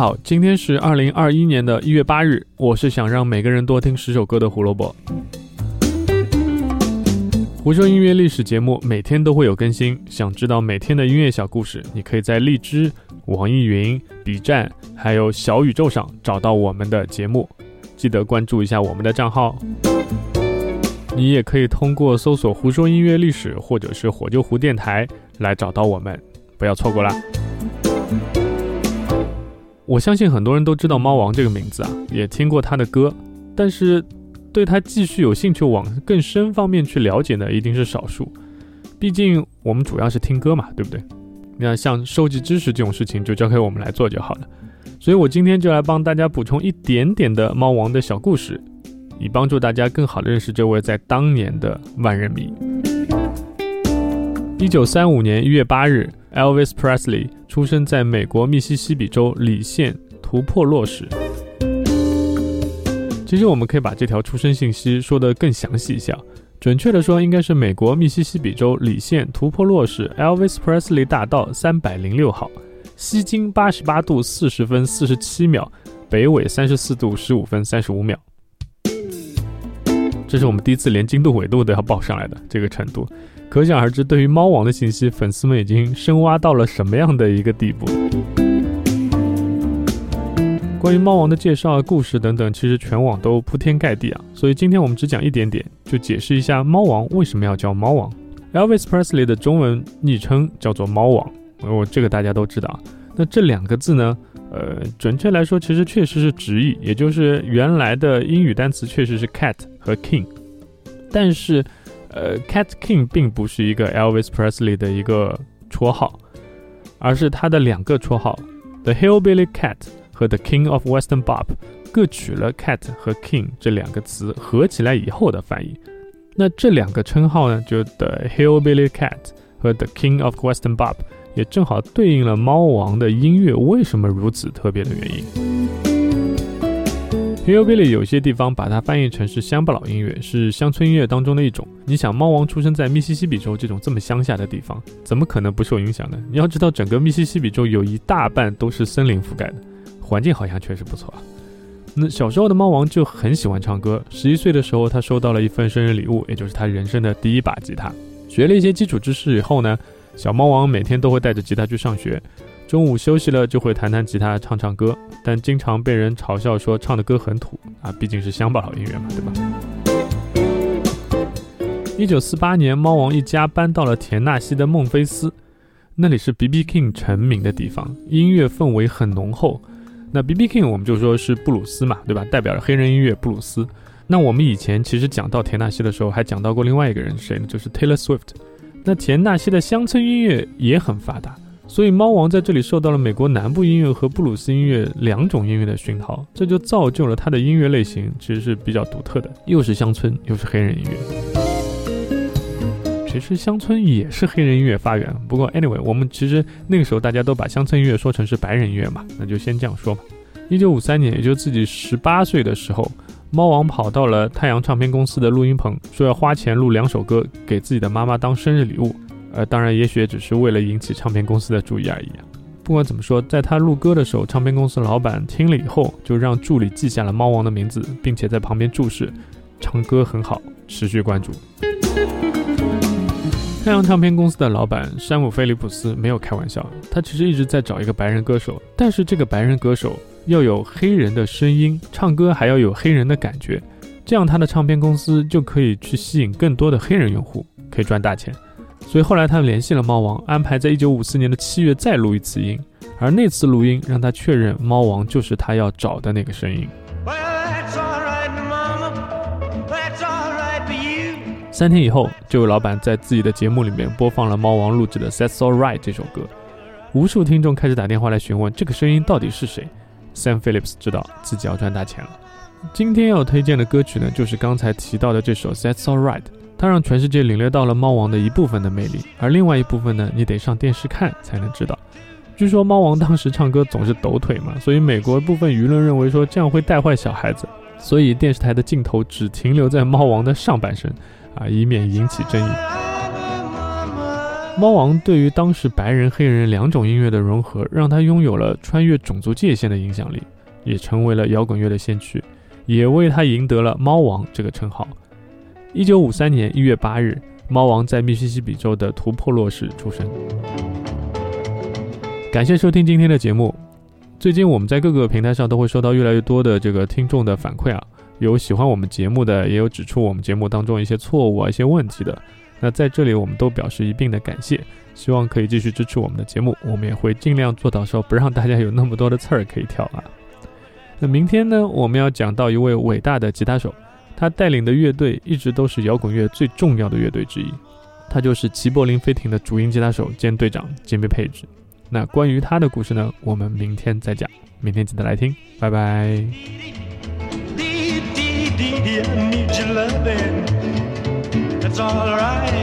好，今天是二零二一年的一月八日，我是想让每个人多听十首歌的胡萝卜。胡说音乐历史节目每天都会有更新，想知道每天的音乐小故事，你可以在荔枝、网易云、B 站还有小宇宙上找到我们的节目，记得关注一下我们的账号。你也可以通过搜索“胡说音乐历史”或者是“火救湖电台”来找到我们，不要错过啦！我相信很多人都知道猫王这个名字啊，也听过他的歌，但是对他继续有兴趣往更深方面去了解的一定是少数。毕竟我们主要是听歌嘛，对不对？那像收集知识这种事情就交给我们来做就好了。所以我今天就来帮大家补充一点点的猫王的小故事。以帮助大家更好的认识这位在当年的万人迷。一九三五年一月八日，Elvis Presley 出生在美国密西西比州里县图珀洛市。其实我们可以把这条出生信息说得更详细一下，准确的说，应该是美国密西西比州里县图珀洛市 Elvis Presley 大道三百零六号，西经八十八度四十分四十七秒，北纬三十四度十五分三十五秒。这是我们第一次连经度纬度都要报上来的这个程度，可想而知，对于猫王的信息，粉丝们已经深挖到了什么样的一个地步。关于猫王的介绍、故事等等，其实全网都铺天盖地啊。所以今天我们只讲一点点，就解释一下猫王为什么要叫猫王。Elvis Presley 的中文昵称叫做猫王，我这个大家都知道。那这两个字呢？呃，准确来说，其实确实是直译，也就是原来的英语单词确实是 cat 和 king，但是，呃，cat king 并不是一个 Elvis Presley 的一个绰号，而是他的两个绰号，The Hillbilly Cat 和 The King of Western Bop，各取了 cat 和 king 这两个词合起来以后的翻译。那这两个称号呢，就 The Hillbilly Cat 和 The King of Western Bop。也正好对应了猫王的音乐为什么如此特别的原因。Hillbilly 有些地方把它翻译成是乡巴佬音乐，是乡村音乐当中的一种。你想，猫王出生在密西西比州这种这么乡下的地方，怎么可能不受影响呢？你要知道，整个密西西比州有一大半都是森林覆盖的，环境好像确实不错啊。那小时候的猫王就很喜欢唱歌。十一岁的时候，他收到了一份生日礼物，也就是他人生的第一把吉他。学了一些基础知识以后呢？小猫王每天都会带着吉他去上学，中午休息了就会弹弹吉他、唱唱歌，但经常被人嘲笑说唱的歌很土啊，毕竟是乡巴佬音乐嘛，对吧？一九四八年，猫王一家搬到了田纳西的孟菲斯，那里是 B.B. King 成名的地方，音乐氛围很浓厚。那 B.B. King 我们就说是布鲁斯嘛，对吧？代表着黑人音乐布鲁斯。那我们以前其实讲到田纳西的时候，还讲到过另外一个人谁呢？就是 Taylor Swift。那田纳西的乡村音乐也很发达，所以猫王在这里受到了美国南部音乐和布鲁斯音乐两种音乐的熏陶，这就造就了他的音乐类型其实是比较独特的，又是乡村又是黑人音乐。其实乡村也是黑人音乐发源，不过 anyway，我们其实那个时候大家都把乡村音乐说成是白人音乐嘛，那就先这样说吧。一九五三年，也就自己十八岁的时候。猫王跑到了太阳唱片公司的录音棚，说要花钱录两首歌给自己的妈妈当生日礼物。呃，当然，也许只是为了引起唱片公司的注意而已。不管怎么说，在他录歌的时候，唱片公司老板听了以后，就让助理记下了猫王的名字，并且在旁边注释：唱歌很好，持续关注。太阳唱片公司的老板山姆·菲利普斯没有开玩笑，他其实一直在找一个白人歌手，但是这个白人歌手。要有黑人的声音，唱歌还要有黑人的感觉，这样他的唱片公司就可以去吸引更多的黑人用户，可以赚大钱。所以后来他联系了猫王，安排在一九五四年的七月再录一次音，而那次录音让他确认猫王就是他要找的那个声音。三天以后，这位老板在自己的节目里面播放了猫王录制的《That's All Right》这首歌，无数听众开始打电话来询问这个声音到底是谁。Sam Phillips 知道自己要赚大钱了。今天要推荐的歌曲呢，就是刚才提到的这首《That's All Right》，它让全世界领略到了猫王的一部分的魅力，而另外一部分呢，你得上电视看才能知道。据说猫王当时唱歌总是抖腿嘛，所以美国部分舆论认为说这样会带坏小孩子，所以电视台的镜头只停留在猫王的上半身，啊，以免引起争议。猫王对于当时白人、黑人两种音乐的融合，让他拥有了穿越种族界限的影响力，也成为了摇滚乐的先驱，也为他赢得了“猫王”这个称号。一九五三年一月八日，猫王在密西西比州的图珀洛市出生。感谢收听今天的节目。最近我们在各个平台上都会收到越来越多的这个听众的反馈啊，有喜欢我们节目的，也有指出我们节目当中一些错误啊、一些问题的。那在这里，我们都表示一并的感谢，希望可以继续支持我们的节目，我们也会尽量做到说不让大家有那么多的刺儿可以挑啊。那明天呢，我们要讲到一位伟大的吉他手，他带领的乐队一直都是摇滚乐最重要的乐队之一，他就是齐柏林飞艇的主音吉他手兼队长杰米佩治。那关于他的故事呢，我们明天再讲，明天记得来听，拜拜。It's alright.